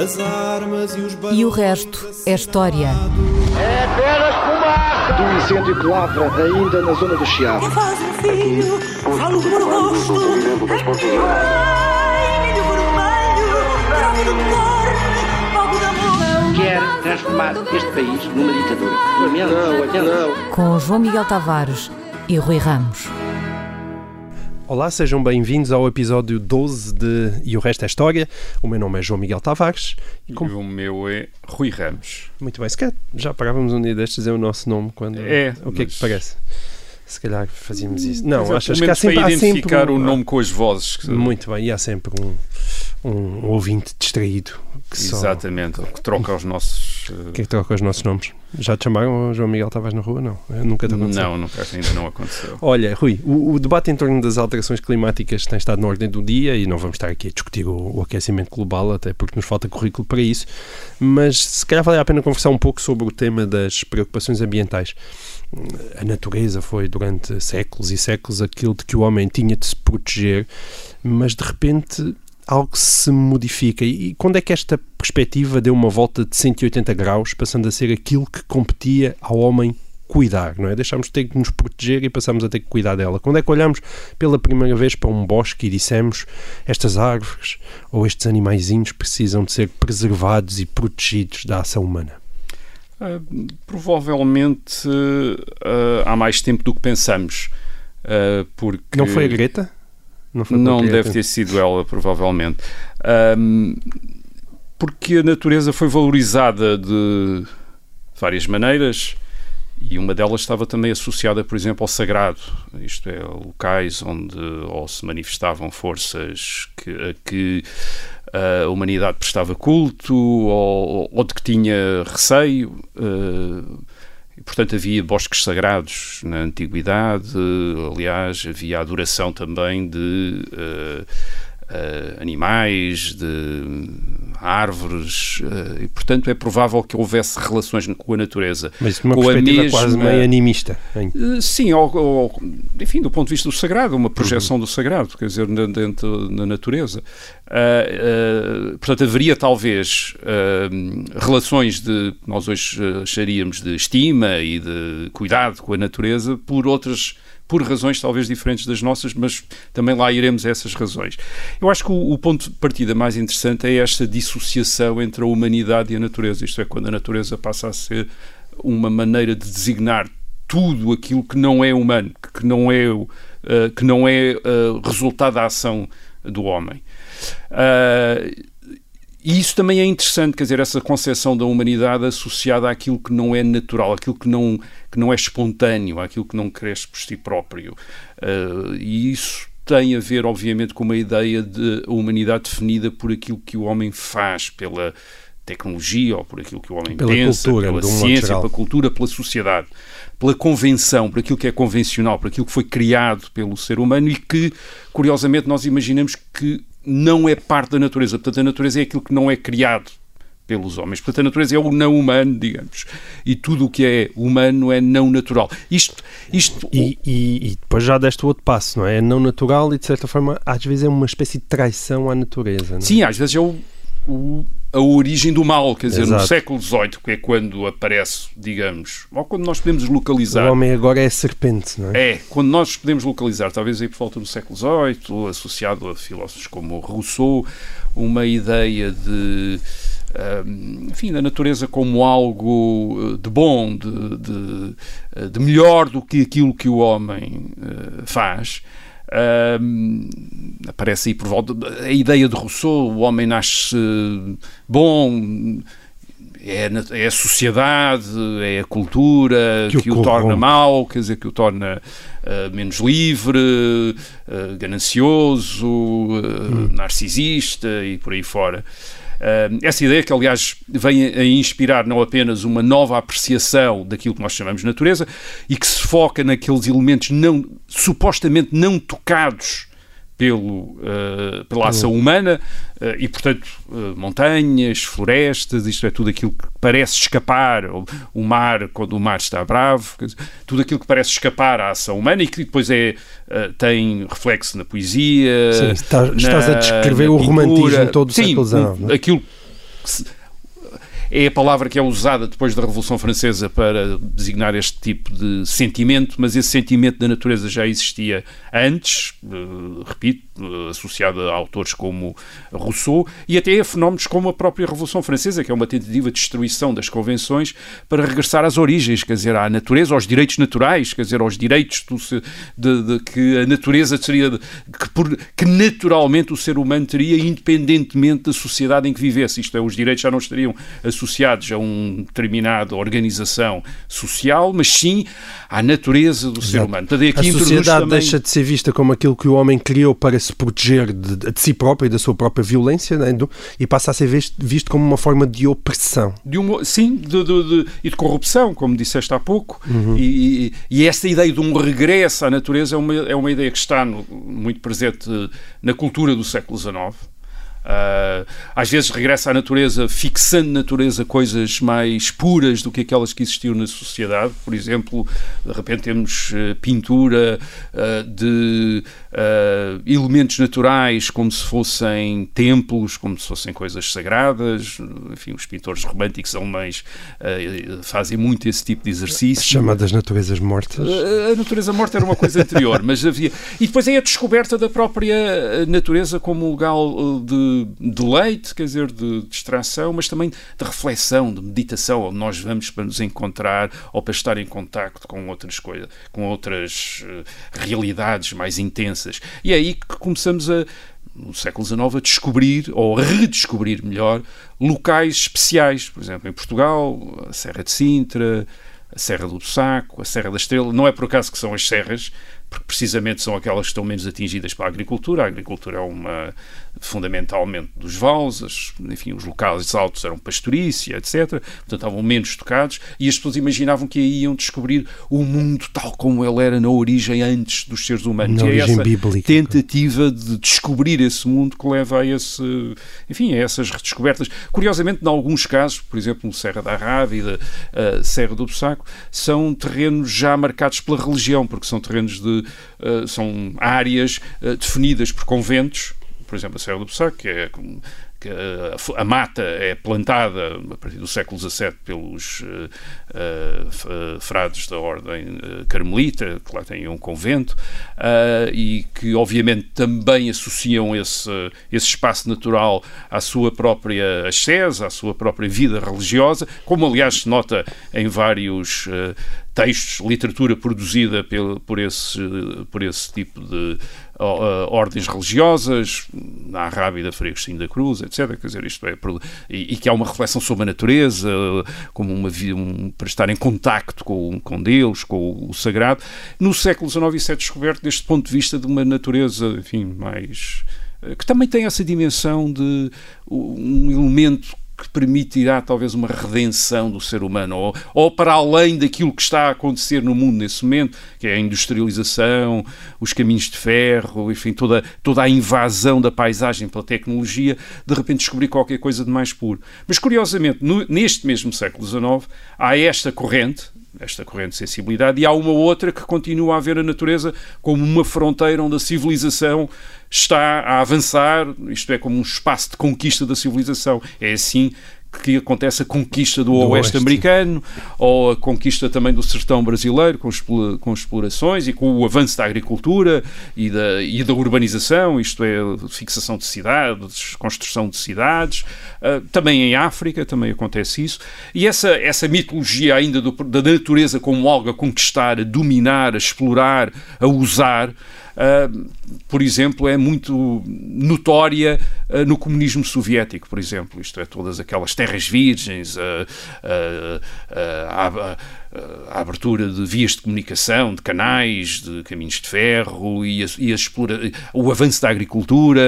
As armas e os E o resto é história. É apenas fumaça! Do incêndio que lavra ainda na zona do Chiado. faz um filho, falo por gosto. Ai, milho vermelho, prova do cor, fogo de amor. Quer transformar este país numa ditadura. Não, não. Com João Miguel Tavares e Rui Ramos. Olá, sejam bem-vindos ao episódio 12 de E o Resto é História. O meu nome é João Miguel Tavares. E Como- o meu é Rui Ramos. Muito bem, se calhar já parávamos um dia destes dizer o nosso nome quando. É, o que é que mas- parece? Se calhar fazíamos isso. Não, Mas é, achas que há sempre, para há sempre identificar um- o nome com as vozes. que- Muito bem, e há sempre um, um ouvinte distraído que só. Exatamente, que troca os nossos. é que troca os nossos nomes? Já te chamaram João Miguel Tavares na rua? Não, eu nunca te aconteceu. Não, nunca, ainda não aconteceu. Olha, Rui, o, o debate em torno das alterações climáticas tem estado na ordem do dia e não vamos estar aqui a discutir o, o aquecimento global, até porque nos falta currículo para isso, mas se calhar vale a pena conversar um pouco sobre o tema das preocupações ambientais. A natureza foi durante séculos e séculos aquilo de que o homem tinha de se proteger, mas de repente algo se modifica. E quando é que esta perspectiva deu uma volta de 180 graus, passando a ser aquilo que competia ao homem cuidar, não é? Deixámos de ter que nos proteger e passamos a ter que cuidar dela. Quando é que olhamos pela primeira vez para um bosque e dissemos estas árvores ou estes animaizinhos precisam de ser preservados e protegidos da ação humana? Ah, provavelmente ah, há mais tempo do que pensamos. ah, porque Não foi a Greta? Não, foi Não deve ter sido ela, provavelmente. Ahm, porque a natureza foi valorizada de várias maneiras e uma delas estava também associada, por exemplo, ao sagrado. Isto é, locais onde ou se manifestavam forças que, a que a humanidade prestava culto ou, ou de que tinha receio. ah, e, portanto, havia bosques sagrados na antiguidade, aliás, havia adoração também de eh, animais, de árvores, eh, e, portanto, é provável que houvesse relações com a natureza. Mas numa com a perspectiva quase mesma- meio animista. Eh, Sim, ao- ao- enfim, do ponto de vista do sagrado, uma projeção do sagrado, quer dizer, na- dentro da natureza. Portanto, haveria talvez relações de nós hoje acharíamos de estima e de cuidado com a natureza por outras por razões talvez diferentes das nossas, mas também lá iremos a essas razões. Eu acho que o, o ponto de partida mais interessante é esta dissociação entre a humanidade e a natureza, isto é, quando a natureza passa a ser uma maneira de designar tudo aquilo que não é humano, que não é, eh, que não é eh, resultado da ação do homem. Ah, e isso também é interessante, quer dizer, essa concepção da humanidade associada àquilo que não é natural, àquilo que não, que não é espontâneo, àquilo que não cresce por si próprio. Ah, e isso tem a ver, obviamente, com uma ideia de humanidade definida por aquilo que o homem faz, pela tecnologia ou por aquilo que o homem Pela pensa, cultura, pela ciência, pela cultura, pela sociedade, pela convenção, por aquilo que é convencional, por aquilo que foi criado pelo ser humano e que, curiosamente, nós imaginamos que não é parte da natureza. Portanto, a natureza é aquilo que não é criado pelos homens. Portanto, a natureza é o não humano, digamos. E tudo o que é humano é não natural. Isto, isto E, e- e depois já deste o outro passo, não é? É não natural e de certa forma às vezes é uma espécie de traição à natureza. Não é? Sim, às vezes é o, o- a origem do mal, quer dizer, Exato. no século XVIII, que é quando aparece, digamos, ou quando nós podemos localizar. O homem agora é a serpente, não é? É, quando nós podemos localizar, talvez aí por volta do século XVIII, associado a filósofos como Rousseau, uma ideia de, hum, enfim, da natureza como algo eh, de bom, de, de, eh, de melhor do que aquilo que o homem eh, faz. Hum, aparece aí por volta a ideia de Rousseau, o homem nasce eh, bom, é, é a sociedade, é a cultura Que que, o o, torna mau, quer dizer, que o torna ah, menos livre, ah, ganancioso, ah, narcisista e por aí fora. Essa ideia que, aliás, vem a inspirar não apenas uma nova apreciação daquilo que nós chamamos de natureza e que se foca naqueles elementos não, supostamente não tocados pelo, eh, pela ação humana eh, e, portanto, eh, montanhas, florestas, isto é tudo aquilo que parece escapar, o, o mar, quando o mar está bravo, tudo aquilo que parece escapar à ação humana e que depois é, tem reflexo na poesia. Sim, estás- na- estás a descrever o pintura. romantismo todo do Sim, século XIX, o- é? aquilo que é a palavra que é usada depois da Revolução Francesa para designar este tipo de sentimento, mas esse sentimento da natureza já existia antes, uh, repito, uh, associado a autores como Rousseau e até a fenómenos como a própria Revolução Francesa, que é uma tentativa de destruição das convenções para regressar às origens, quer dizer, à natureza, aos direitos naturais, quer dizer, aos direitos do, de, de, que a natureza seria, que, por, que naturalmente o ser humano teria, independentemente da sociedade em que vivesse. Isto é, os direitos já não estariam associados a uma determinada organização social, mas sim à natureza do Exato. ser humano. Portanto, aqui a sociedade também... deixa de ser vista como aquilo que o homem criou para se proteger de, de si próprio e da sua própria violência né, e passa a ser visto, visto, como uma forma de opressão. De uma, sim, de, de, e de corrupção, como disseste há pouco. Uhum. E, e, e, essa ideia de um regresso à natureza é uma, é uma ideia que está no, muito presente na cultura do século XIX Uh, às vezes regressa à natureza, fixando na natureza coisas mais puras do que aquelas que existiam na sociedade. Por exemplo, de repente temos uh, pintura uh, de elementos naturais como se fossem templos, como se fossem coisas sagradas. Enfim, os pintores românticos alemães fazem muito esse tipo de exercício. Chamadas naturezas mortas. a natureza morta era uma coisa anterior, mas havia. E depois é a descoberta da própria natureza como um lugar de deleite, quer dizer, de distração, mas também de reflexão, de meditação, onde nós vamos para nos encontrar ou para estar em contacto com outras coisas, com outras uh, realidades mais intensas. E é aí que começamos a no século XIX a descobrir ou a redescobrir melhor locais especiais, por exemplo, em Portugal, a Serra de Sintra, a Serra do Saco, a Serra da Estrela. Não é por acaso que são as serras, porque precisamente são aquelas que estão menos atingidas pela agricultura. A agricultura é uma fundamentalmente dos vales, enfim, os locais altos eram pastorícia, etc. Portanto, estavam menos tocados e as pessoas imaginavam que aí iam descobrir o mundo tal como ele era na origem antes dos seres humanos. Na e é essa bíblica. tentativa de descobrir esse mundo que leva a esse, enfim, a essas redescobertas. Curiosamente, em alguns casos, por exemplo, no Serra da Rávida, uh, Serra do Bussaco, são terrenos já marcados pela religião, porque são terrenos de, uh, são áreas uh, definidas por conventos, por exemplo, a Serra do Bussac, que é que a, a, mata é plantada a partir do século XVII pelos uh, uh, frades da ordem uh, carmelita, que lá têm um convento, e que obviamente também associam esse, esse espaço natural à sua própria ascese, à sua própria vida religiosa, como aliás se nota em vários textos, literatura produzida pelo, por, esse, por esse tipo de ordens religiosas, na Arábia, Frei Agostinho da Cruz, etc. Quer dizer, isto é, e, e, que há uma reflexão sobre a natureza, como uma, um, para estar em contacto com, com Deus, com o sagrado. No século XIX isso é descoberto deste ponto de vista de uma natureza, enfim, mais que também tem essa dimensão de um elemento que permitirá talvez uma redenção do ser humano, ou, ou, para além daquilo que está a acontecer no mundo nesse momento, que é a industrialização, os caminhos de ferro, enfim, toda, toda a invasão da paisagem pela tecnologia, de repente descobrir qualquer coisa de mais puro. Mas curiosamente, no, neste mesmo século XIX, há esta corrente, esta corrente de sensibilidade, e há uma outra que continua a ver a natureza como uma fronteira onde a civilização está a avançar, isto é, como um espaço de conquista da civilização. É assim que acontece a conquista do, do oeste, oeste, americano ou a conquista também do sertão brasileiro com, com explorações e com o avanço da agricultura e da, e da urbanização, isto é, fixação de cidades, construção de cidades. Uh, também em África também acontece isso. E essa, essa mitologia ainda do, da natureza como algo a conquistar, a dominar, a explorar, a usar, uh, por exemplo, é muito notória uh, no comunismo soviético, por exemplo. Isto é, todas aquelas terras virgens, uh, a abertura de vias de comunicação, de canais, de caminhos de ferro e, a, e a explora, o avanço da agricultura,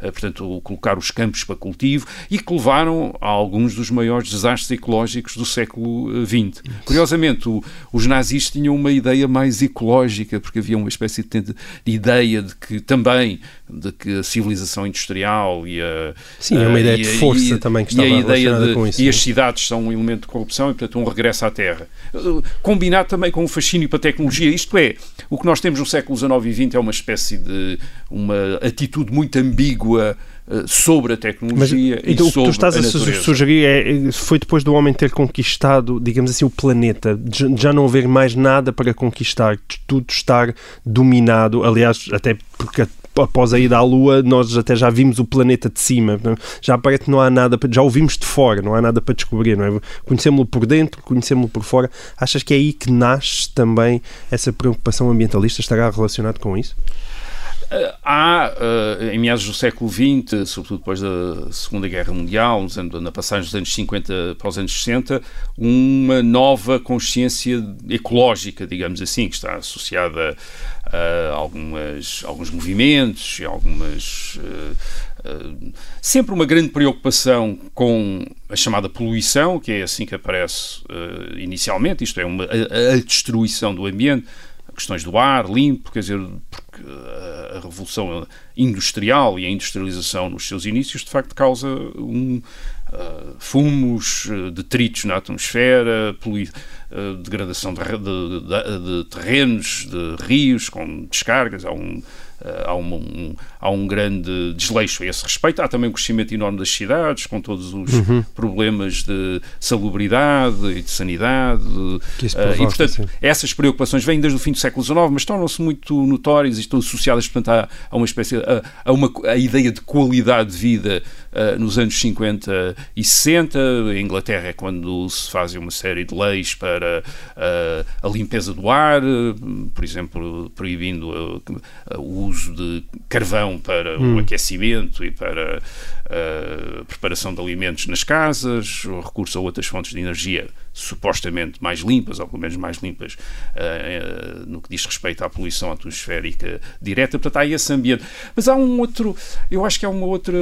portanto, colocar os campos para cultivo e que levaram a alguns dos maiores desastres ecológicos do século XX. Curiosamente, o, os nazis tinham uma ideia mais ecológica, porque havia uma espécie de, de, ideia de que também de que a civilização industrial e a sim é uma ideia de força e, também que estava e a ideia de, com isso e as cidades são um elemento de corrupção e portanto um regresso à terra uh, combinado também com o fascínio para a tecnologia. Isto é, o que nós temos no século XIX e XX é uma espécie de uma atitude muito ambígua uh, sobre a tecnologia Mas, então, e o que sobre tu estás a, natureza. sugerir é, foi depois do homem ter conquistado, digamos assim, o planeta, de já não haver mais nada para conquistar, de tudo estar dominado, aliás, até porque após a ida à Lua, nós até já vimos o planeta de cima. Já parece que não há nada, já o vimos de fora, não há nada para descobrir, não é? Conhecemos-lo por dentro, conhecemos-lo por fora. Achas que é aí que nasce também essa preocupação ambientalista? Estará relacionado com isso? Há, uh, em meados do século XX, sobretudo depois da Segunda Guerra Mundial, na passagem dos anos 50 para os anos 60, uma nova consciência ecológica, digamos assim, que está associada a algumas, alguns movimentos e algumas. Uh, sempre uma grande preocupação com a chamada poluição, que é assim que aparece inicialmente, isto é, uma, a, a, destruição do ambiente, questões do ar limpo, quer dizer, porque a, a revolução industrial e a industrialização nos seus inícios de facto causa um, Uh, fumos, uh, detritos na atmosfera, uh, degradação de, de, de, de, terrenos, de rios com descargas. Há um, há, um, há um grande desleixo a esse respeito. Há também um crescimento enorme das cidades, com todos os uhum. problemas de salubridade e de sanidade. Provoca, e, portanto, sim. essas preocupações vêm desde o fim do século XIX, mas tornam-se muito notórias e estão associadas, portanto, a, a uma espécie, a, a, uma, a ideia de qualidade de vida uh, nos anos 50 e 60. Em Inglaterra é quando se fazem uma série de leis para uh, a limpeza do ar, por exemplo, proibindo o uso de carvão para hum. o aquecimento e para a preparação de alimentos nas casas, o recurso a outras fontes de energia supostamente mais limpas, ou pelo menos mais limpas uh, no que diz respeito à poluição atmosférica direta. Portanto, há esse ambiente. Mas há um outro, eu acho que há uma outra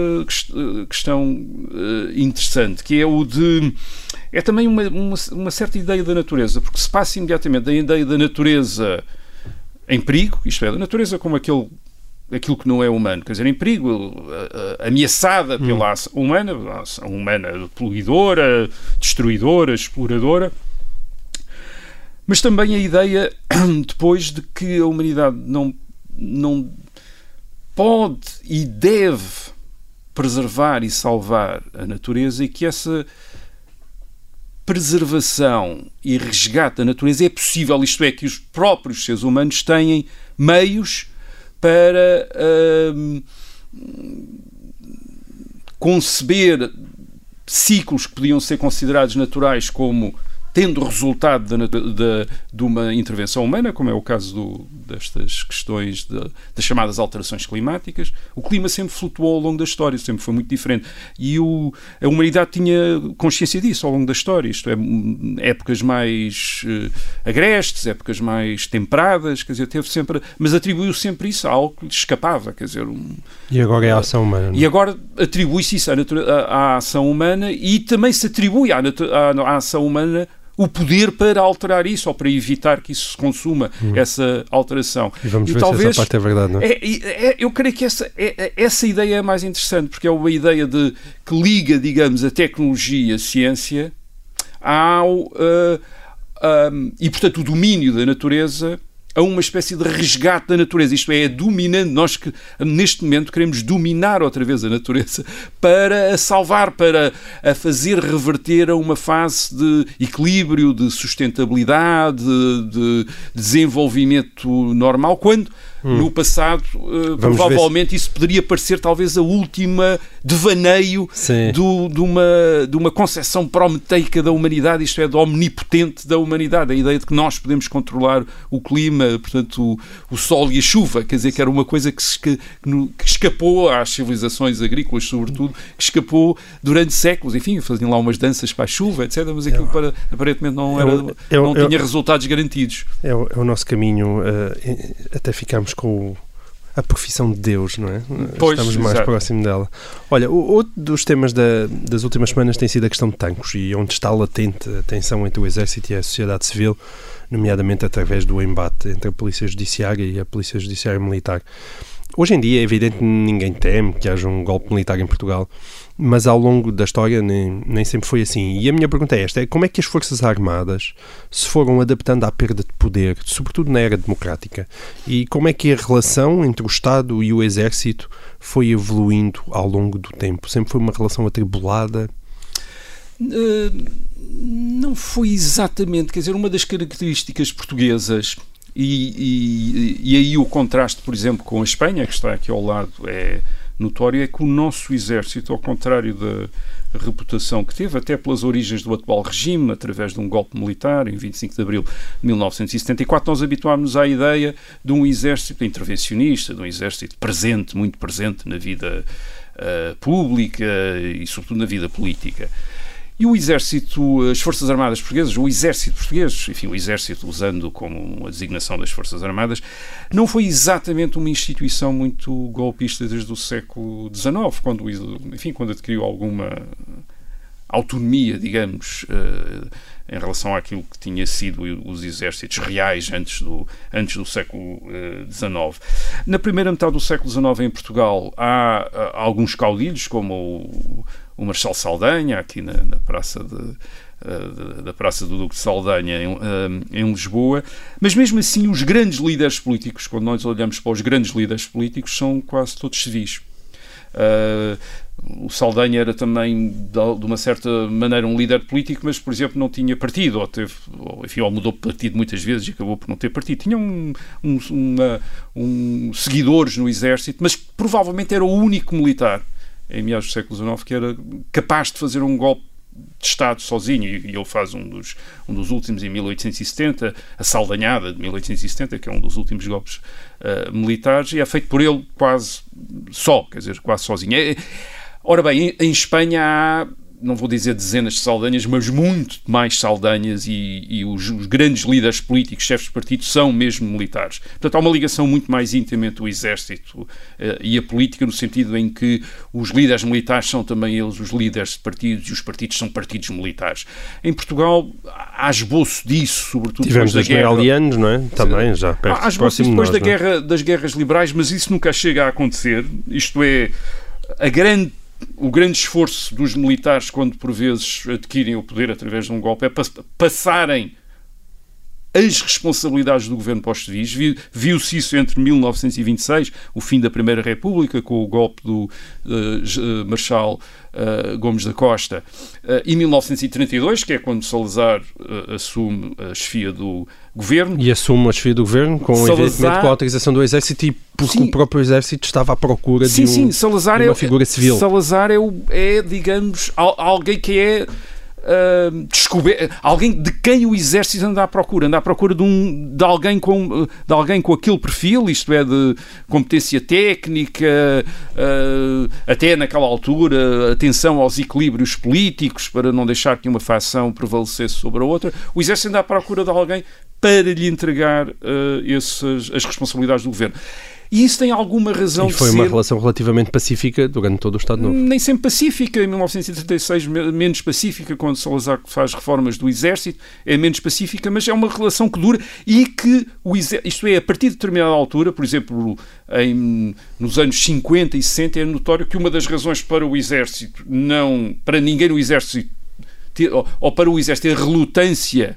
questão uh, interessante, que é o de. É também uma, uma, uma certa ideia da natureza, porque se passa imediatamente da ideia da natureza em perigo, isto é, da natureza como aquele aquilo que não é humano, quer dizer, em perigo, ameaçada pela hum. ação humana, ação humana poluidora, destruidora, exploradora, mas também a ideia depois de que a humanidade não, não pode e deve preservar e salvar a natureza e que essa preservação e resgate da natureza é possível, isto é, que os próprios seres humanos têm meios para uh, conceber ciclos que podiam ser considerados naturais como tendo resultado de, de, de, uma intervenção humana, como é o caso do, destas questões de, das chamadas alterações climáticas, o clima sempre flutuou ao longo da história, sempre foi muito diferente. E o, a humanidade tinha consciência disso ao longo da história, isto é, épocas mais uh, agrestes, épocas mais temperadas, quer dizer, teve sempre, mas atribuiu sempre isso a algo que lhe escapava, quer dizer... Um, e agora é a ação humana. Não? É? E agora atribui-se isso à, à, à, ação humana e também se atribui à, à, à ação humana o poder para alterar isso ou para evitar que isso se consuma, hum. essa alteração. E vamos e ver talvez, se essa parte é verdade, não é? é, é eu creio que essa, é, é, essa ideia é mais interessante, porque é uma ideia de, que liga, digamos, a tecnologia, a ciência, ao. Uh, um, e, portanto, o domínio da natureza a uma espécie de resgate da natureza. Isto é, é dominando. Nós que neste momento queremos dominar outra vez a natureza para a salvar, para a fazer reverter a uma fase de equilíbrio, de sustentabilidade, de desenvolvimento normal, quando Hum. No passado, uh, provavelmente isso poderia parecer talvez a última devaneio do, de, uma, de uma concepção prometeica da humanidade, isto é, do omnipotente da humanidade, a ideia de que nós podemos controlar o clima, portanto, o, o sol e a chuva, quer dizer, que era uma coisa que, se, que, que escapou às civilizações agrícolas, sobretudo, que escapou durante séculos, enfim, faziam lá umas danças para a chuva, etc., mas aquilo para, aparentemente não, era, não tinha resultados garantidos. É o, é o nosso caminho, uh, até ficamos com a profissão de Deus, não é? Pois, Estamos mais exato. próximo dela. Olha, outro dos temas da, das últimas semanas tem sido a questão de tancos e onde está latente a tensão entre o Exército e a sociedade civil, nomeadamente através do embate entre a Polícia Judiciária e a Polícia Judiciária Militar. Hoje em dia é evidente que ninguém teme que haja um golpe militar em Portugal, mas ao longo da história nem, nem sempre foi assim. E a minha pergunta é esta: é como é que as Forças Armadas se foram adaptando à perda de poder, sobretudo na era democrática? E como é que a relação entre o Estado e o Exército foi evoluindo ao longo do tempo? Sempre foi uma relação atribulada? Uh, não foi exatamente, quer dizer, uma das características portuguesas e, e, e, aí o contraste, por exemplo, com a Espanha, que está aqui ao lado, é notório, é que o nosso exército, ao contrário da reputação que teve, até pelas origens do atual regime, através de um golpe militar em 25 de abril de 1974, nós habituámos à ideia de um exército intervencionista, de um exército presente, muito presente na vida uh, pública e, sobretudo, na vida política. E o Exército, as Forças Armadas Portuguesas, o Exército Português, enfim, o Exército usando como uma designação das Forças Armadas, não foi exatamente uma instituição muito golpista desde o século XIX, quando, enfim, quando adquiriu alguma autonomia, digamos, uh, em relação àquilo que tinha sido os exércitos reais antes do, antes do século XIX. Uh, Na primeira metade do século XIX em Portugal há alguns caudilhos, como o o Marshal Saldanha, aqui na, na Praça de, eh, da Praça do Duque de Saldanha em, eh, em, Lisboa, mas mesmo assim os grandes líderes políticos, quando nós olhamos para os grandes líderes políticos, são quase todos civis. Uh, o Saldanha era também, de uma certa maneira, um líder político, mas, por exemplo, não tinha partido, ou teve, ou, enfim, ou mudou de partido muitas vezes e acabou por não ter partido. Tinha um, um, uma, um seguidores no exército, mas provavelmente era o único militar em meados do século XIX, que era capaz de fazer um golpe de Estado sozinho, e ele faz um dos, um dos últimos em 1870, a Saldanhada de 1870, que é um dos últimos golpes uh, militares, e é feito por ele quase só, quer dizer, quase sozinho. É, ora bem, em, em Espanha há não vou dizer dezenas de Saldanhas, mas muito mais Saldanhas e, e os, os, grandes líderes políticos, chefes de partido, são mesmo militares. Portanto, há uma ligação muito mais íntima entre o exército uh, e a política, no sentido em que os líderes militares são também eles os líderes de partidos e os partidos são partidos militares. Em Portugal há esboço disso, sobretudo Tivemos depois da guerra. alianos, não é? Também, já perto, há esboço depois nós, da é? guerra, das guerras liberais, mas isso nunca chega a acontecer. Isto é, a grande o grande esforço dos militares, quando por vezes adquirem o poder através de um golpe, é passarem as responsabilidades do governo para os civis. Viu-se isso entre 1926, o fim da Primeira República, com o golpe do uh, Marshal uh, Gomes da Costa, uh, e 1932, que é quando Salazar assume a chefia do governo. E assume a chefia do governo, com, Salazar... evidentemente, com a autorização do Exército e porque sim. o próprio Exército estava à procura sim, de, um, sim. Salazar de uma é, figura civil. Salazar é, é digamos, alguém que é Descober... alguém de quem o exército anda à procura, anda à procura de, um, de, alguém com, de alguém com aquele perfil, isto é, de competência técnica, uh, até naquela altura, atenção aos equilíbrios políticos para não deixar que uma facção prevalecesse sobre a outra. O exército anda à procura de alguém para lhe entregar uh, essas, as responsabilidades do governo. E isso tem alguma razão e foi de uma ser... relação relativamente pacífica durante todo o Estado Novo. Nem sempre pacífica. Em 1936, menos pacífica, quando Salazar faz reformas do Exército, é menos pacífica, mas é uma relação que dura e que, o exército, isto é, a partir de determinada altura, por exemplo, em, nos anos 50 e 60, é notório que uma das razões para o Exército não, para ninguém no Exército, ter, ou, ou para o Exército ter relutância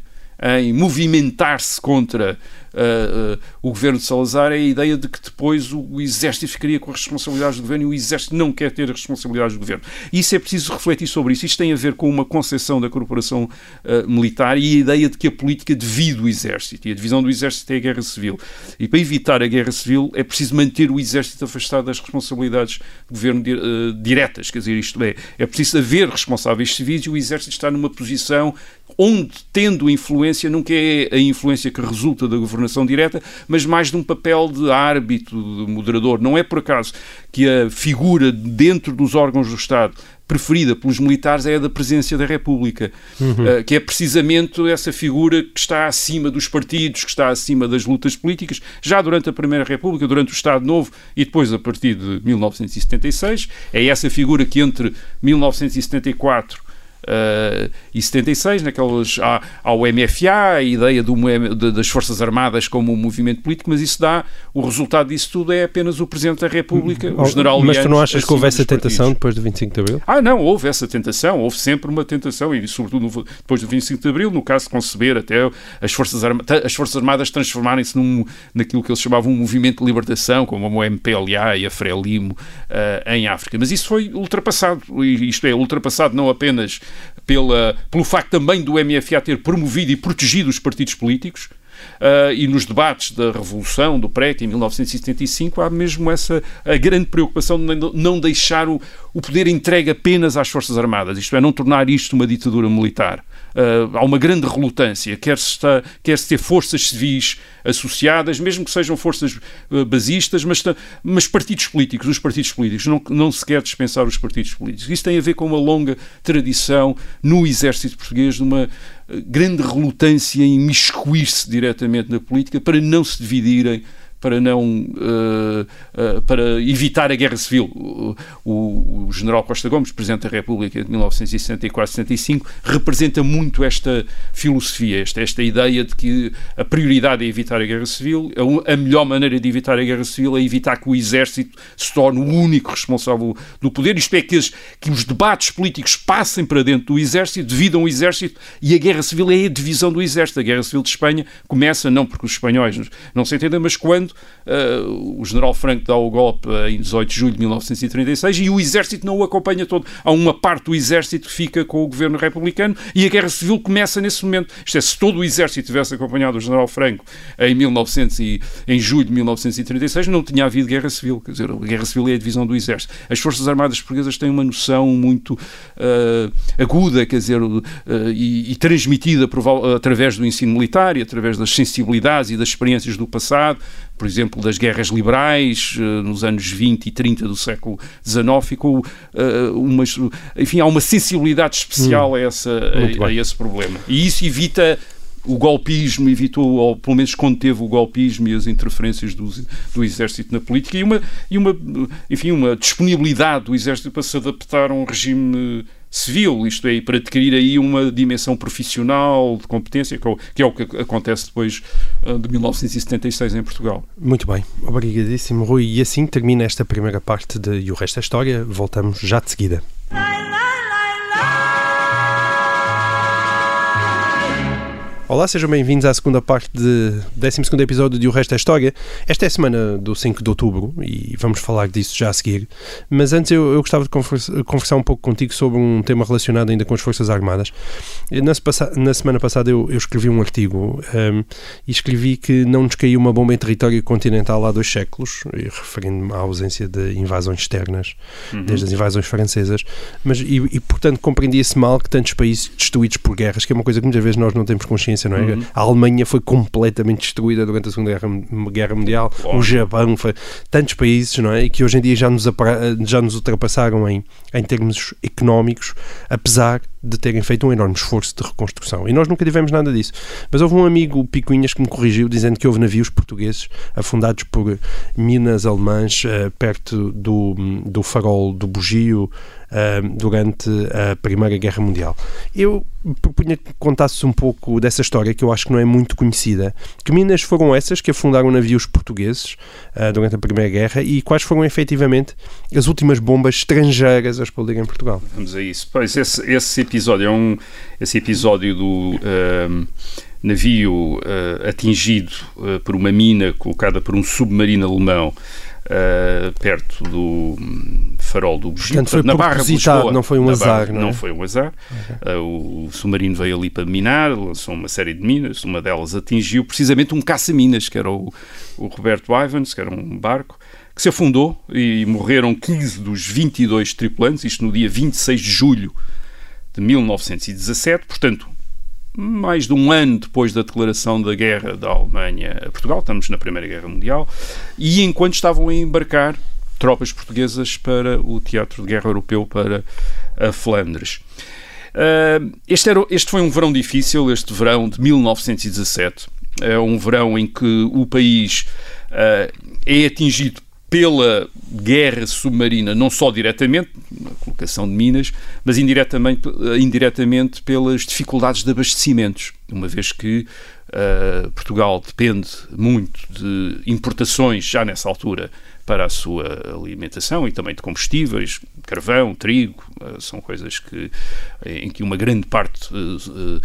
em movimentar-se contra uh, uh, o governo de Salazar é a ideia de que depois o, o, exército ficaria com as responsabilidades do governo e o exército não quer ter as responsabilidades do governo. Isso é preciso refletir sobre isso. Isto tem a ver com uma concepção da corporação uh, militar e a ideia de que a política divide o exército e a divisão do exército é a guerra civil. E para evitar a guerra civil é preciso manter o exército afastado das responsabilidades do governo diretas, quer dizer, isto é, é preciso haver responsáveis civis e o exército está numa posição onde, tendo influência, nunca é a influência que resulta da governação direta, mas mais de um papel de árbitro, de moderador. Não é por acaso que a figura dentro dos órgãos do Estado preferida pelos militares é a da presidência da República, uhum. uh, que é precisamente essa figura que está acima dos partidos, que está acima das lutas políticas, já durante a Primeira República, durante o Estado Novo e depois a partir de 1976. É essa figura que entre 1974 Uh, e 76, naquelas, há, há o MFA, a ideia do, de, das Forças Armadas como um movimento político, mas isso dá, o resultado disso tudo é apenas o Presidente da República, o General Mas tu não achas que houve essa tentação depois do 25 de Abril? Ah, não, houve essa tentação, houve sempre uma tentação, e sobretudo no- depois do 25 de Abril, no caso de conceber até as Forças, Arma- as forças Armadas transformarem-se naquilo que eles chamavam um movimento de libertação, como o MPLA e a Frelimo eh, em África. Mas isso foi ultrapassado, e isto é, ultrapassado não apenas pela, pelo facto também do MFA ter promovido e protegido os partidos políticos, Uh, e nos debates da Revolução, do PREC, em 1975, há mesmo essa a grande preocupação de não- deixar o, o poder entregue apenas às Forças Armadas, isto é, não tornar isto uma ditadura militar. Uh, há uma grande relutância, quer-se quer-se ter forças civis associadas, mesmo que sejam forças uh, basistas, mas, mas partidos políticos, os partidos políticos, não, não se quer dispensar os partidos políticos. Isso tem a ver com uma longa tradição no exército português de uma uh, grande relutância em miscuir-se diretamente na política para não se dividirem para não uh, uh, para evitar a guerra civil. O, o- general Costa Gomes, presidente da República de 1964-65, representa muito esta filosofia, esta, esta ideia de que a prioridade é evitar a guerra civil, a, a melhor maneira de evitar a guerra civil é evitar que o exército se torne o único responsável do poder, isto é, que, as- que os debates políticos passem para dentro do exército, dividam o exército e a guerra civil é a divisão do exército. A guerra civil de Espanha começa não porque os espanhóis não se entendem, mas quando ah, o general Franco dá o golpe em 18 de julho de 1936 e o exército não o acompanha todo. Há uma parte do exército que fica com o governo republicano e a guerra civil começa nesse momento. Isto é, se todo o exército tivesse acompanhado o general Franco em 1900 e, em julho de 1936, não tinha havido guerra civil. Quer dizer, a guerra civil é a divisão do exército. As Forças Armadas Portuguesas têm uma noção muito ah, aguda, quer dizer, ah, e, e transmitida prova- através do ensino militar e através das sensibilidades e das experiências do passado, por exemplo, das guerras liberais eh, nos anos 20 e 30 do século XIX, ficou eh, umas, enfim, há uma sensibilidade especial a, essa, a, a esse problema. E isso evita o golpismo, evitou, ou pelo menos conteve o golpismo e as interferências do, do exército na política. E uma, e uma, enfim, uma disponibilidade do exército para se adaptar a um regime civil, isto é, para adquirir aí uma dimensão profissional de competência, que é o que, é acontece depois eh, de 1976 em Portugal. Muito bem, obrigadíssimo, Rui. E assim termina esta primeira parte de E o Resto é História. Voltamos já de seguida. Olá, sejam bem-vindos à segunda parte do 12 episódio de O Resto é História. Esta é a semana do 5 de outubro e vamos falar disso já a seguir. Mas antes eu, eu gostava de conversa- conversar um pouco contigo sobre um tema relacionado ainda com as Forças Armadas. Na, na semana passada eu, eu escrevi um artigo um, e escrevi que não nos caiu uma bomba em território continental há dois séculos, referindo-me à ausência de invasões externas, desde as invasões francesas, mas e, e, portanto compreendi esse mal que tantos países destruídos por guerras, que é uma coisa que muitas vezes nós não temos consciência, não é? A Alemanha foi completamente destruída durante a Segunda Guerra, Guerra Mundial, o Japão, foi, tantos países, não é? E que hoje em dia já nos, já nos ultrapassaram em, em termos económicos, apesar de terem feito um enorme esforço de reconstrução. E nós nunca tivemos nada disso. Mas houve um amigo Picuinhas que me corrigiu, dizendo que houve navios portugueses afundados por minas alemãs eh, perto do, do farol do Bugio eh, durante a Primeira Guerra Mundial. Eu propunha que contasses um pouco dessa história, que eu acho que não é muito conhecida. Que minas foram essas que afundaram navios portugueses eh, durante a Primeira Guerra e quais foram efetivamente as últimas bombas estrangeiras a explodir em Portugal? Vamos a isso. Pois esse, esse episódio é um esse episódio do ehm, navio eh, atingido por uma mina colocada por um submarino alemão perto do farol do Bugio, Portanto, foi na Barra de Lisboa. não foi um azar, Barra- não é? foi um azar. Eh, o submarino veio ali para minar, lançou uma série de minas, uma delas atingiu precisamente um caça-minas, que era o, o Roberto Ivans, que era um barco, que se afundou e morreram 15 dos 22 tripulantes, isto no dia 26 de julho de 1917, portanto, mais de um ano depois da declaração da guerra da Alemanha a Portugal, estamos na Primeira Guerra Mundial, e enquanto estavam a embarcar tropas portuguesas para o Teatro de Guerra Europeu para a Flandres. Uh, este, era, este foi um verão difícil, este verão de 1917. É um verão em que o país uh, é atingido pela guerra submarina, não só diretamente, na colocação de minas, mas indiretamente, indiretamente pelas dificuldades de abastecimentos, uma vez que uh, Portugal depende muito de importações já nessa altura para a sua alimentação e também de combustíveis, carvão, trigo, uh, são coisas que, em que uma grande parte uh,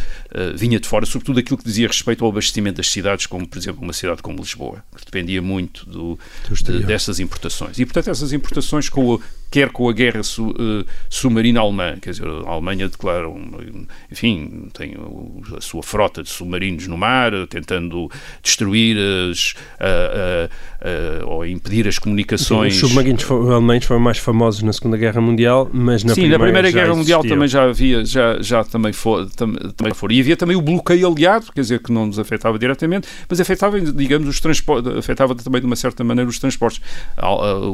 vinha de fora, sobretudo aquilo que dizia respeito ao abastecimento das cidades, como por exemplo uma cidade como Lisboa, que dependia muito do, de, dessas importações. E portanto essas importações com a, quer com a guerra su, uh, submarina alemã, quer dizer, a Alemanha declara, enfim, tem a sua frota de submarinos no mar, tentando destruir as, ou impedir as comunicações. Sim, os submarinos alemães foram mais famosos na Segunda Guerra Mundial, mas na Sim, Primeira, na Primeira Guerra Mundial também já havia, já, já também, for, tam, também for. E havia também o bloqueio aliado, quer dizer, que não nos afetava diretamente, mas afetava, digamos, os transportes, afetava também de uma certa maneira os transportes.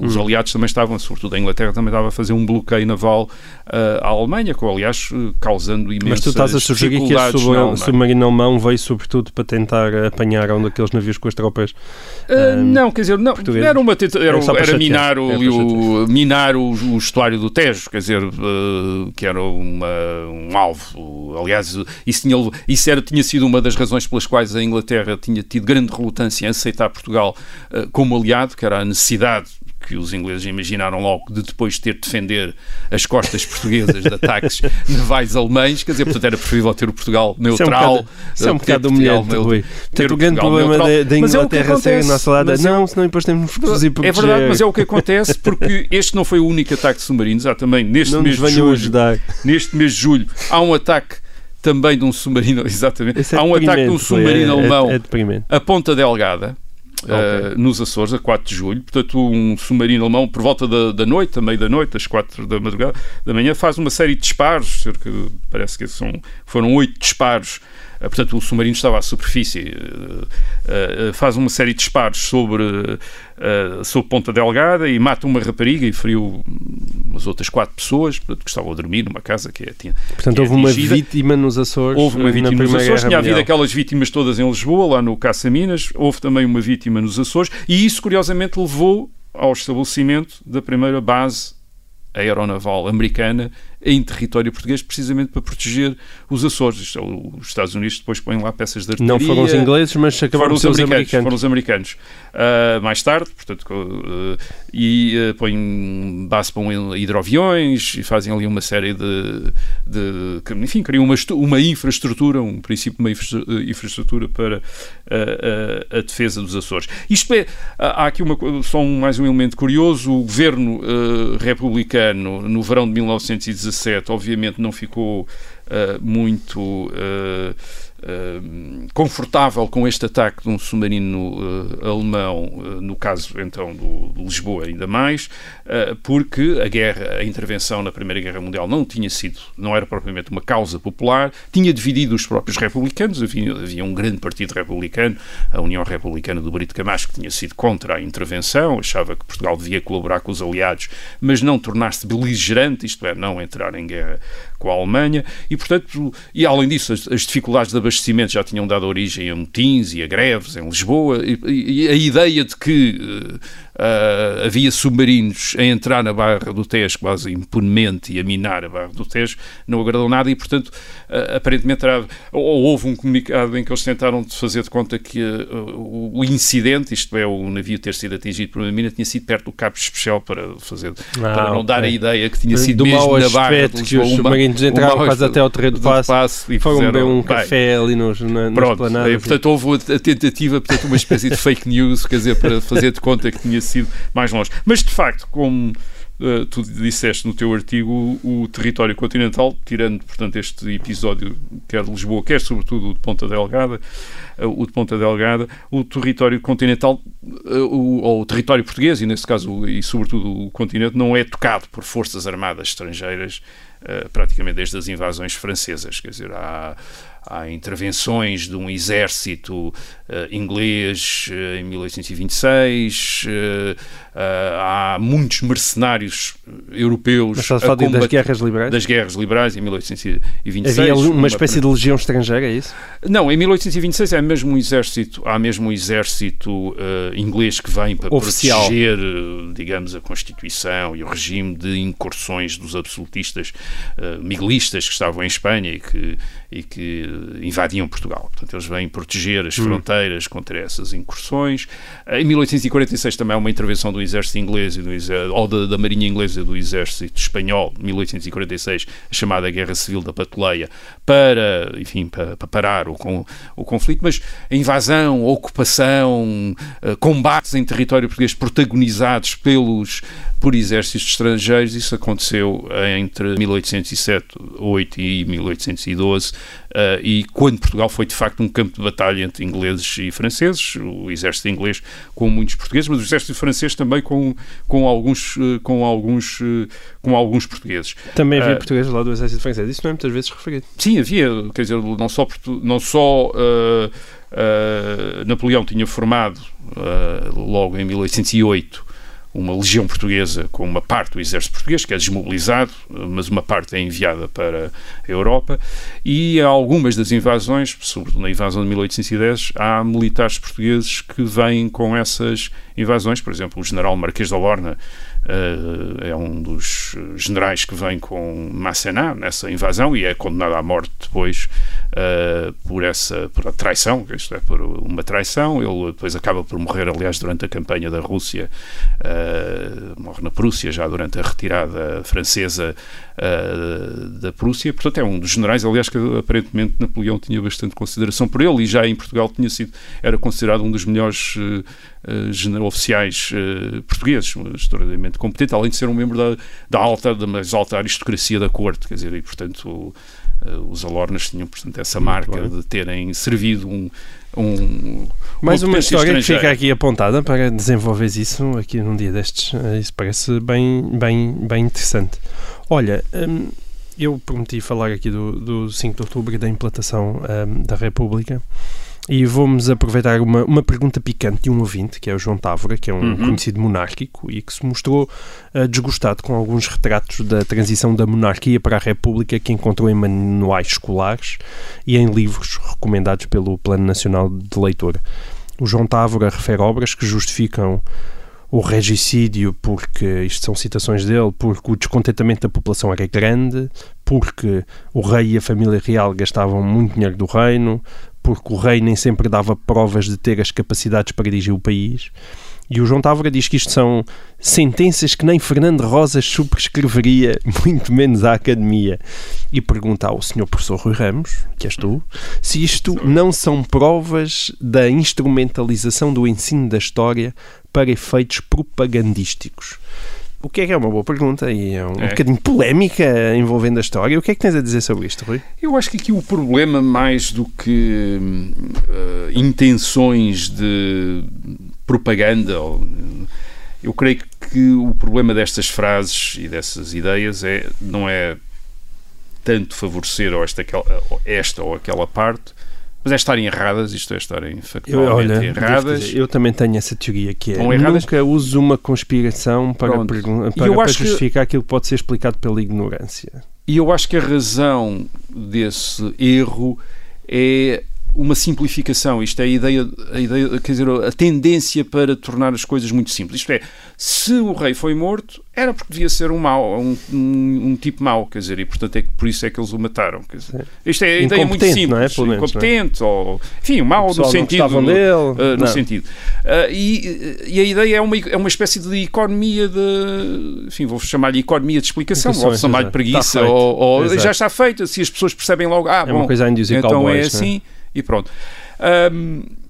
Os Hum. aliados também estavam, sobretudo a Inglaterra, também estava a fazer um bloqueio naval uh, à Alemanha, com, aliás, uh, causando imensas Mas tu estás a sugerir que dificuldades sub- submarino alemão veio sobretudo para tentar apanhar um daqueles navios com as tropas. Uh, não, quer dizer, não, era uma tenta- era, Era era minar, o, o- minar o, o estuário do Tejo, quer dizer, uh, que era uma, um alvo. Aliás, isso, tinha, isso era, tinha sido uma das razões pelas quais a Inglaterra tinha tido grande relutância em aceitar Portugal como aliado, que era a necessidade que os ingleses imaginaram logo de depois ter de defender as costas portuguesas de ataques navais alemães, quer dizer, portanto era preferível ter o Portugal neutral. Isso é um bocado Portugal humilhante, neutro- Rui. ter Portanto, o grande Portugal problema da, da Mas é o que Inglaterra ser a acontece. nossa lado é não, senão depois temos que é proteger. verdade, mas é o que acontece porque este não foi o único ataque de submarinos. Há também neste Não mês de julho, ajudar. neste mês de julho, há um ataque também de um submarino, exatamente. É há um ataque de um submarino Rui, é- alemão É, é a Ponta Delgada. Ok. uh, nos Açores, a 4 de julho. Portanto, um submarino alemão, por volta da, da noite, a meio da noite, às 4 da madrugada da manhã, faz uma série de disparos, cerca de, parece que são, foram oito disparos. Uh, portanto, o submarino estava à superfície. uh, uh, faz uma série de disparos sobre, sobre Ponta Delgada e mata uma rapariga e feriu umas outras quatro pessoas portanto, que estavam a dormir numa casa que é, tinha, Portanto, que houve uma vítima nos Açores. Houve uma eh, vítima nos Açores, tinha havido aquelas vítimas todas em Lisboa, lá no Caça Minas, houve também uma vítima nos Açores, e isso curiosamente levou ao estabelecimento da primeira base aeronaval americana em território português, precisamente para proteger os Açores. Os Estados Unidos depois põem lá peças de artilharia. Não foram os ingleses, mas acabaram os americanos, americanos. foram os americanos. Ah, mais tarde, portanto, ah, e uh, põem base para um hidroaviões e fazem ali uma série de, de enfim, criam uma, uma infraestrutura, um princípio de uma infra- infraestrutura para a defesa dos Açores. Isto é, há aqui uma, só um, mais um elemento curioso, o governo republicano no verão de 1917 obviamente não ficou ah, muito ah, confortável com este ataque de um submarino ah, alemão, ah, no caso então do, de Lisboa ainda mais, ah, porque a guerra, a intervenção na Primeira Guerra Mundial não tinha sido, não era propriamente uma causa popular, tinha dividido os próprios republicanos, havia, havia um grande partido republicano, a União Republicana do Brito Camacho, que tinha sido contra a intervenção, achava que Portugal devia colaborar com os aliados, mas não tornar-se beligerante, isto é, não entrar em guerra com a Alemanha, e portanto, e além disso, as, as dificuldades de abastecimento já tinham dado origem a motins e a greves em Lisboa, e, e- e a ideia de que ah, havia submarinos a entrar na Barra do Tejo quase impunemente e a minar a Barra do Tejo não agradou nada e, portanto, ah, aparentemente era, ou houve um comunicado em que eles tentaram fazer de conta que ah, o, incidente, isto é, o navio ter sido atingido por uma mina, tinha sido perto do Cabo Especial para fazer, para não ok. dar a ideia que tinha sido do mesmo na Barra aspecto de que os submarinos entraram quase até ao terreno de do passe, passe e foram beber um bem, café ali nos, na, nas Pronto, esplanadas. eh, portanto houve a tentativa, portanto, uma espécie de fake news, quer dizer, para fazer de conta que tinha sido mais longe. Mas de facto, como eh, tu disseste no teu artigo, o, território continental, tirando, portanto, este episódio, quer de Lisboa, quer sobretudo o de Ponta Delgada, eh, o de Ponta Delgada, o território continental, eh, o, ou o território português, e nesse caso, e sobretudo o continente, não é tocado por forças armadas estrangeiras praticamente desde as invasões francesas. Quer dizer, há, há intervenções de um exército inglês uh, em 1826, uh, há muitos mercenários europeus Mas a falar das guerras liberais? Das guerras liberais em 1826. Havia uma, uma espécie de legião estrangeira, é isso? Não, em 1826 é mesmo um exército, há mesmo um exército inglês que vem para Oficial. proteger, digamos, a Constituição e o regime de incursões dos absolutistas miguelistas que estavam em Espanha e que, e que invadiam Portugal. Portanto, eles vêm proteger as fronteiras hum. contra essas incursões. Em 1846 também há uma intervenção do exército inglês e do exército, ou da, da, Marinha Inglesa e do exército espanhol, 1846, a chamada Guerra Civil da Patuleia, para, enfim, para, para parar o, com, o conflito, mas a invasão, a ocupação, uh, combates em território português protagonizados pelos por exércitos estrangeiros, isso aconteceu entre 1807, 8 e 1812, uh, e quando Portugal foi de facto um campo de batalha entre ingleses e franceses, o exército inglês com muitos portugueses, mas o exército francês também com, com, alguns, uh, com, alguns, uh, com alguns portugueses. Também havia portugueses lá do exército francês, isso não é muitas vezes referido. Sim, havia, quer dizer, não só, não só Napoleão tinha formado logo em 1808 uma legião portuguesa com uma parte do exército português, que é desmobilizado, mas uma parte é enviada para a Europa, e algumas das invasões, sobretudo na invasão de 1810, há militares portugueses que vêm com essas invasões, por exemplo, o general Marquês da Lorna uh, é um dos generais que vem com Massená nessa invasão e é condenado à morte depois uh, por essa por traição, isto é, por uma traição. Ele depois acaba por morrer, aliás, durante a campanha da Rússia, uh, morre na Prússia já durante a retirada francesa da Prússia. Portanto, é um dos generais, aliás, que aparentemente Napoleão tinha bastante consideração por ele e já em Portugal tinha sido era considerado um dos melhores uh, oficiais uh, portugueses, extraordinariamente competente, além de ser um membro da, da alta, da mais alta aristocracia da corte, quer dizer, e portanto uh, os Alornas tinham, portanto, essa marca de terem servido um, um mais uma história que fica aqui apontada para desenvolver isso aqui num dia destes. Isso parece bem, bem, bem interessante. Olha, hum, eu prometi falar aqui do, do 5 de outubro e da implantação hum, da República. E vamos aproveitar uma, uma pergunta picante de um ouvinte, que é o João Távora, que é um uhum. conhecido monárquico e que se mostrou uh, desgostado com alguns retratos da transição da monarquia para a República que encontrou em manuais escolares e em livros recomendados pelo Plano Nacional de Leitura. O João Távora refere obras que justificam o regicídio, porque isto são citações dele, porque o descontentamento da população era grande, porque o rei e a família real gastavam muito dinheiro do reino, porque o rei nem sempre dava provas de ter as capacidades para dirigir o país. E o João Távora diz que isto são sentenças que nem Fernando Rosas subscreveria, muito menos a Academia. E pergunta ao senhor professor Rui Ramos, que és tu, se isto não são provas da instrumentalização do ensino da história para efeitos propagandísticos. O que é que é uma boa pergunta e é um, é. um bocadinho polémica envolvendo a história. O que é que tens a dizer sobre isto, Rui? Eu acho que aqui o problema, mais do que uh, intenções de propaganda, eu creio que o problema destas frases e dessas ideias é, não é tanto favorecer esta, esta ou aquela parte, mas é estarem erradas, isto é estarem factualmente eu, olha, erradas. eu também tenho essa teoria que é erradas. nunca uso uma conspiração para, para, para justificar que... aquilo que pode ser explicado pela ignorância. E eu acho que a razão desse erro é uma simplificação. Isto é a ideia, a ideia, quer dizer, a tendência para tornar as coisas muito simples. Isto é, se o rei foi morto, era porque devia ser um mau, um, um, um tipo mau, quer dizer, e portanto é que por isso é que eles o mataram. Quer dizer, isto é a ideia muito simples. Não é? Menos, incompetente, não é? ou enfim, mau no sentido. Dele. Uh, no sentido. Uh, e, e, a ideia é uma, é uma espécie de economia de. Enfim, vou chamar-lhe economia de explicação, ou chamar-lhe preguiça, ou, ou já está feita, se as pessoas percebem logo, ah, é bom, então é assim e pronto. Um,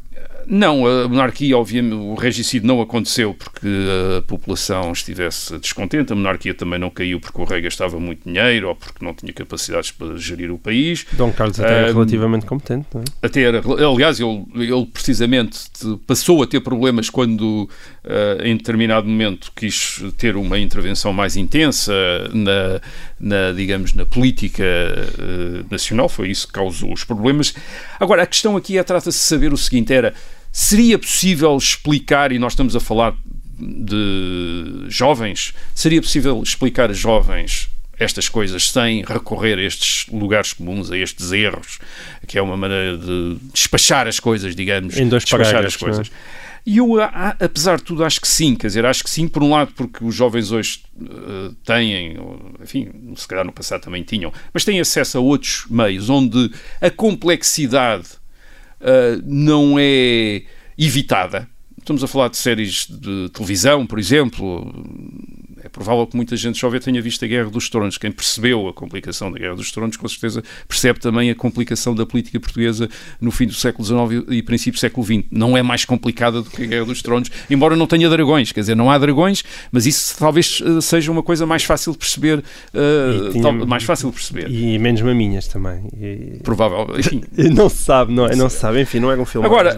Não, a monarquia, obviamente, o regicídio não aconteceu porque a população estivesse descontente, a monarquia também não caiu porque o rei gastava muito dinheiro ou porque não tinha capacidades para gerir o país. Dom Carlos até era relativamente competente, não é? Até era, aliás, ele, ele precisamente passou a ter problemas quando, em determinado momento, quis ter uma intervenção mais intensa na, na digamos, na política nacional, foi isso que causou os problemas. Agora, a questão aqui é, trata-se de saber o seguinte, era Seria possível explicar, e nós estamos a falar de jovens, seria possível explicar a jovens estas coisas sem recorrer a estes lugares comuns, a estes erros, que é uma maneira de despachar as coisas, digamos. Em dois despachar as é? coisas. E eu, apesar de tudo, acho que sim. Quer dizer, acho que sim, por um lado, porque os jovens hoje uh, têm, enfim, se calhar no passado também tinham, mas têm acesso a outros meios onde a complexidade uh, não é evitada. Estamos a falar de séries de televisão, por exemplo, provável que muita gente jovem tenha visto a Guerra dos Tronos. Quem percebeu a complicação da Guerra dos Tronos, com certeza percebe também a complicação da política portuguesa no fim do século XIX e princípio do século XX. Não é mais complicada do que a Guerra dos Tronos, embora não tenha dragões. Quer dizer, não há dragões, mas isso talvez uh, seja uma coisa mais fácil de perceber. Uh, tinha, mais fácil de perceber. E menos maminhas também. E... Provável. Enfim. não se sabe, não, é, não se sabe. Enfim, não é um filme Agora,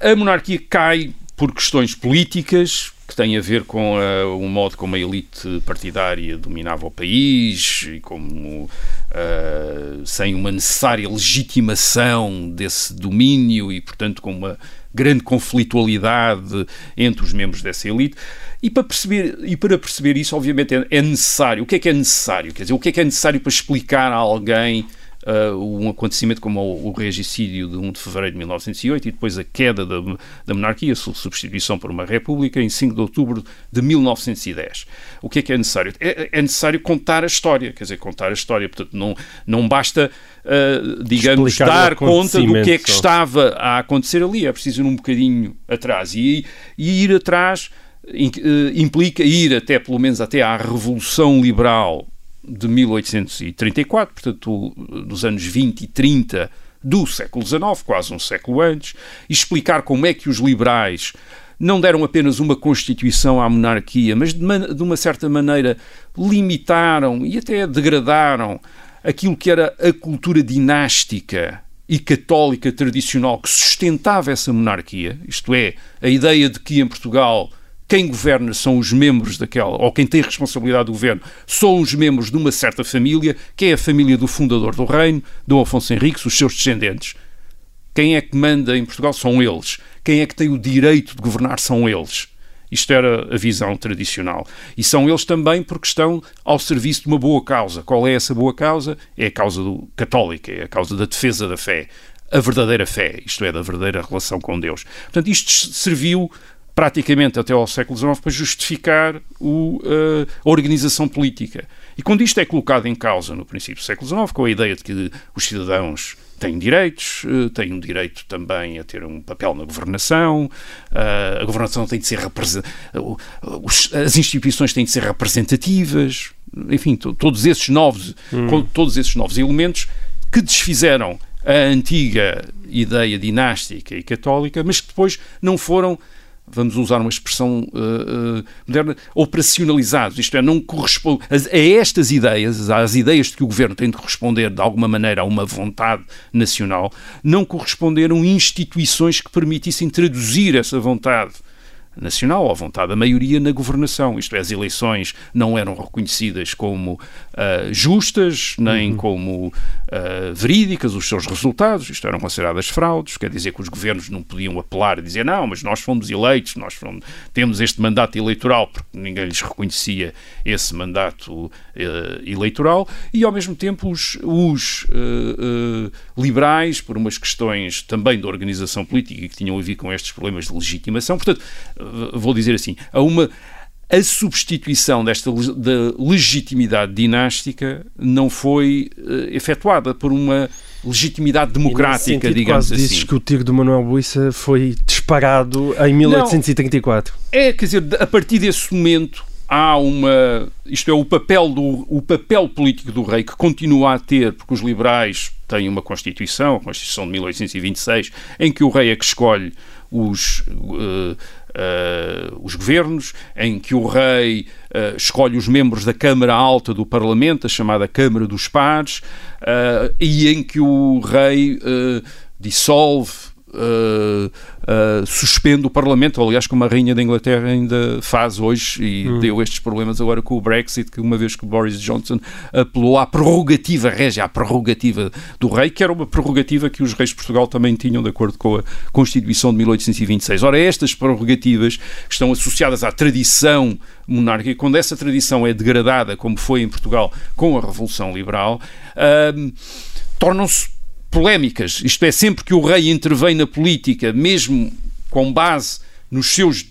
a, a, a monarquia cai por questões políticas, que tem a ver com uh, o modo como a elite partidária dominava o país e como, uh, sem uma necessária legitimação desse domínio e, portanto, com uma grande conflitualidade entre os membros dessa elite. E para perceber, e para perceber isso, obviamente, é, é necessário. O que é que é necessário? Quer dizer, o que é que é necessário para explicar a alguém uh, um acontecimento como o, o regicídio de 1 de fevereiro de 1908 e depois a queda da, da monarquia, a sua substituição por uma república em 5 de outubro de 1910. O que é que é necessário? É, é necessário contar a história, quer dizer, contar a história. Portanto, não, não basta, uh, digamos, Explicar dar conta do que é que estava a acontecer ali. É preciso ir um bocadinho atrás e, e ir atrás eh, implica ir até, pelo menos até à Revolução Liberal de 1834, portanto, dos anos 20 e 30 do século XIX, quase um século antes, e explicar como é que os liberais não deram apenas uma constituição à monarquia, mas de, de uma certa maneira limitaram e até degradaram aquilo que era a cultura dinástica e católica tradicional que sustentava essa monarquia, isto é, a ideia de que em Portugal quem governa são os membros daquela, ou quem tem responsabilidade do governo, são os membros de uma certa família, que é a família do fundador do reino, Dom Afonso Henriques, os seus descendentes. Quem é que manda em Portugal são eles. Quem é que tem o direito de governar são eles. Isto era a visão tradicional. E são eles também porque estão ao serviço de uma boa causa. Qual é essa boa causa? É a causa do, católica, é a causa da defesa da fé. A verdadeira fé, isto é, da verdadeira relação com Deus. Portanto, isto serviu praticamente até ao século XIX para justificar o, uh, a organização política. E quando isto é colocado em causa no princípio do século XIX, com a ideia de que os cidadãos têm direitos, uh, têm um direito também a ter um papel na governação, uh, a governação tem de ser as instituições têm de ser representativas, enfim, todos esses novos, hum. todos esses novos elementos que desfizeram a antiga ideia dinástica e católica, mas que depois não foram vamos usar uma expressão uh, uh, moderna, operacionalizados, isto é, não corresponde a, estas ideias, às ideias de que o governo tem de responder de alguma maneira a uma vontade nacional, não corresponderam instituições que permitissem traduzir essa vontade nacional, à vontade da maioria na governação. Isto é, as eleições não eram reconhecidas como uh, justas, nem uhum. como uh, verídicas os seus resultados, isto eram consideradas fraudes, quer dizer que os governos não podiam apelar e dizer não, mas nós fomos eleitos, nós fomos, temos este mandato eleitoral, porque ninguém lhes reconhecia esse mandato uh, eleitoral, e ao mesmo tempo os, os liberais, por umas questões também de organização política que tinham a ver com estes problemas de legitimação, portanto, vou dizer assim, a uma a substituição desta da legitimidade dinástica não foi uh, efetuada por uma legitimidade democrática, digamos quase assim. Dizes que o tiro do Manuel Buissa foi disparado em 1834. Não, é, quer dizer, a partir desse momento há uma. Isto é, o papel, do, o papel político do rei que continua a ter, porque os liberais têm uma Constituição, a Constituição de 1826, em que o rei é que escolhe os. Uh, Uh, os governos, em que o rei uh, escolhe os membros da Câmara Alta do Parlamento, a chamada Câmara dos Pares, uh, e em que o rei dissolve Uh, uh, suspende o Parlamento, aliás, como a Rainha da Inglaterra ainda faz hoje e hum. deu estes problemas agora com o Brexit, que uma vez que Boris Johnson apelou à prerrogativa régia, à prerrogativa do rei, que era uma prerrogativa que os reis de Portugal também tinham, de acordo com a Constituição de 1826. Ora, estas prerrogativas estão associadas à tradição monárquica, quando essa tradição é degradada, como foi em Portugal com a Revolução Liberal, uh, tornam-se polémicas. Isto é, sempre que o rei intervém na política, mesmo com base nos seus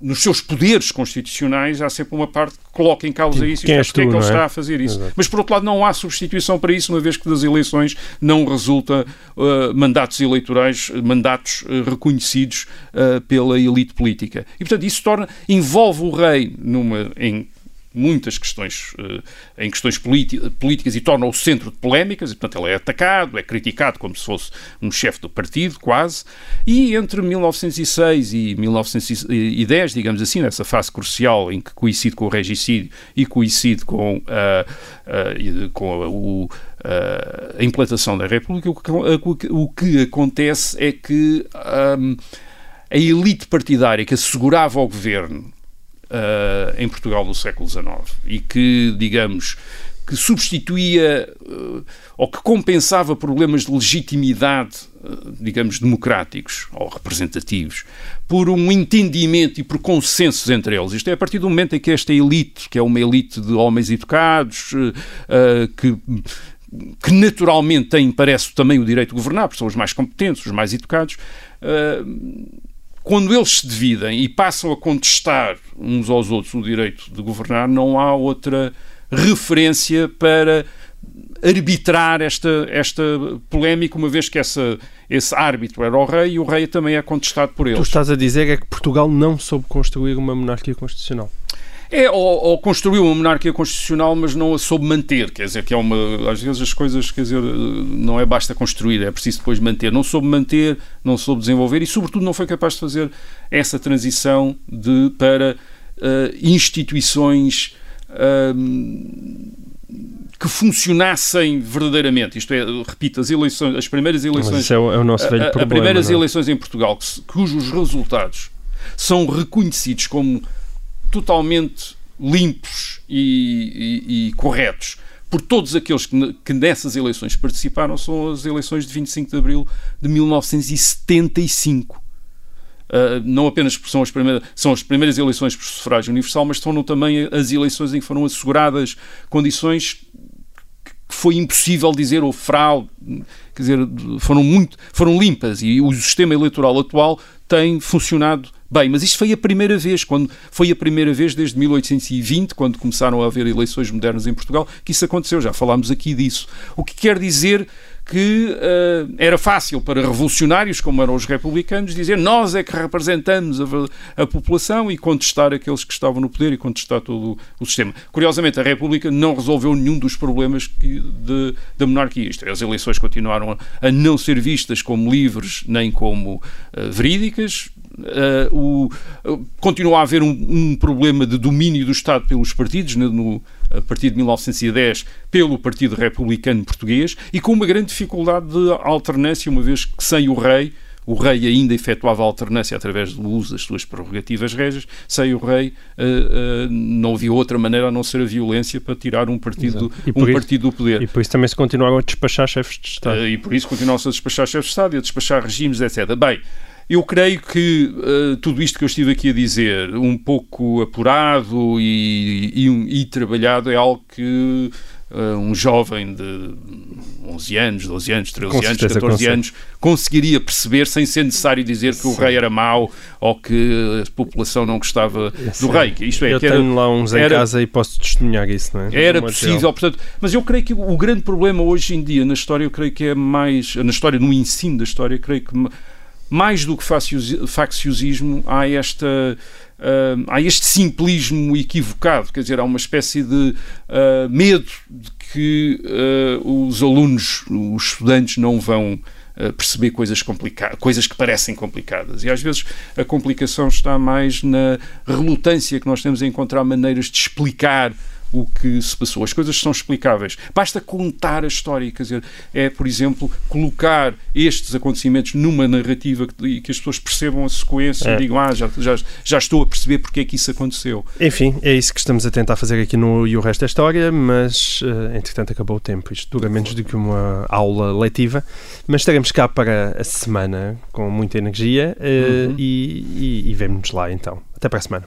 nos seus poderes constitucionais, há sempre uma parte que coloca em causa isso Quem e é porque é que ele é? está a fazer isso. Exato. Mas, por outro lado, não há substituição para isso, uma vez que das eleições não resulta uh, mandatos eleitorais, mandatos uh, reconhecidos uh, pela elite política. E, portanto, isso torna, envolve o rei numa, em muitas questões, uh, em questões políticas e torna-o centro de polémicas, e portanto ele é atacado, é criticado como se fosse um chefe do partido, quase, e entre 1906 e 1910, digamos assim, nessa fase crucial em que coincide com o regicídio e coincide com, uh, uh, com o, a implantação da República, o que, o acontece é que um, a elite partidária que assegurava ao governo uh, em Portugal no século XIX e que, digamos, que substituía uh, ou que compensava problemas de legitimidade, uh, digamos, democráticos ou representativos, por um entendimento e por consensos entre eles. Isto é a partir do momento em que esta elite, que é uma elite de homens educados, uh, que que naturalmente têm, parece, também o direito de governar, porque são os mais competentes, os mais educados, quando eles se dividem e passam a contestar uns aos outros o direito de governar, não há outra referência para arbitrar esta, esta polémica, uma vez que essa, esse árbitro era o rei e o rei também é contestado por eles. Tu estás a dizer é que Portugal não soube construir uma monarquia constitucional. É, ou, ou, construiu uma monarquia constitucional, mas não a soube manter. Quer dizer, que é uma. Às vezes as coisas, quer dizer, não é basta construir, é preciso depois manter. Não soube manter, não soube desenvolver e, sobretudo, não foi capaz de fazer essa transição de, para uh, instituições. Uh, que funcionassem verdadeiramente. Isto é, repito, as eleições, as primeiras eleições. é, o, é o nosso velho a, problema. As primeiras não? É? eleições em Portugal, cujos resultados são reconhecidos como totalmente limpos e, e, e corretos por todos aqueles que, que, nessas eleições participaram são as eleições de 25 de abril de 1975. Uh, não apenas são as, primeiras, são as primeiras eleições por sufrágio universal, mas são também as eleições em que foram asseguradas condições que foi impossível dizer ou fraude, quer dizer, foram muito, foram limpas e o sistema eleitoral atual tem funcionado bem. Mas isto foi a primeira vez, quando foi a primeira vez desde 1820, quando começaram a haver eleições modernas em Portugal, que isso aconteceu. Já falámos aqui disso. O que quer dizer que uh, era fácil para revolucionários, como eram os republicanos, dizer nós é que representamos a, a, população e contestar aqueles que estavam no poder e contestar todo o, sistema. Curiosamente, a República não resolveu nenhum dos problemas que, de, da monarquia. Isto é, as eleições continuaram a, a, não ser vistas como livres nem como uh, verídicas. Uh, o, continua a haver um, um, problema de domínio do Estado pelos partidos, no, no a partir de 1910, pelo Partido Republicano Português e com uma grande dificuldade de alternância, uma vez que sem o rei, o rei ainda efetuava a alternância através do uso das suas prerrogativas régias, sem o rei uh, uh, não havia outra maneira a não ser a violência para tirar um partido, um isso, partido do poder. E por isso também se continuaram a despachar chefes de Estado. Uh, e por isso continuam-se a despachar chefes de Estado e a despachar regimes, etc. Bem, eu creio que uh, tudo isto que eu estive aqui a dizer, um pouco apurado e, e, e trabalhado, é algo que uh, um jovem de 11 anos, 12 anos, 13 Com anos, 14 consegue. anos conseguiria perceber sem ser necessário dizer que Sim. o rei era mau ou que a população não gostava Sim. do rei. Isto é, eu tenho era, lá uns em casa e posso testemunhar isso, não é? Era possível, portanto, mas eu creio que o grande problema hoje em dia na história, eu creio que é mais, na história, no ensino da história, creio que mais do que facciosismo, há esta uh, há este simplismo equivocado, quer dizer, há uma espécie de uh, medo de que uh, os alunos, os estudantes não vão perceber coisas complicadas, coisas que parecem complicadas. E às vezes a complicação está mais na relutância que nós temos em encontrar maneiras de explicar o que se passou. As coisas são explicáveis. Basta contar a história, quer dizer, é, por exemplo, colocar estes acontecimentos numa narrativa que, que as pessoas percebam a sequência é. e digam, ah, já, já, já estou a perceber porque é que isso aconteceu. Enfim, é isso que estamos a tentar fazer aqui no E o Resto da História, mas, uh, entretanto, acabou o tempo. Isto dura menos do que uma aula letiva, mas estaremos cá para a semana com muita energia uh, uhum. e, e, e vemo-nos lá então. Até para a semana.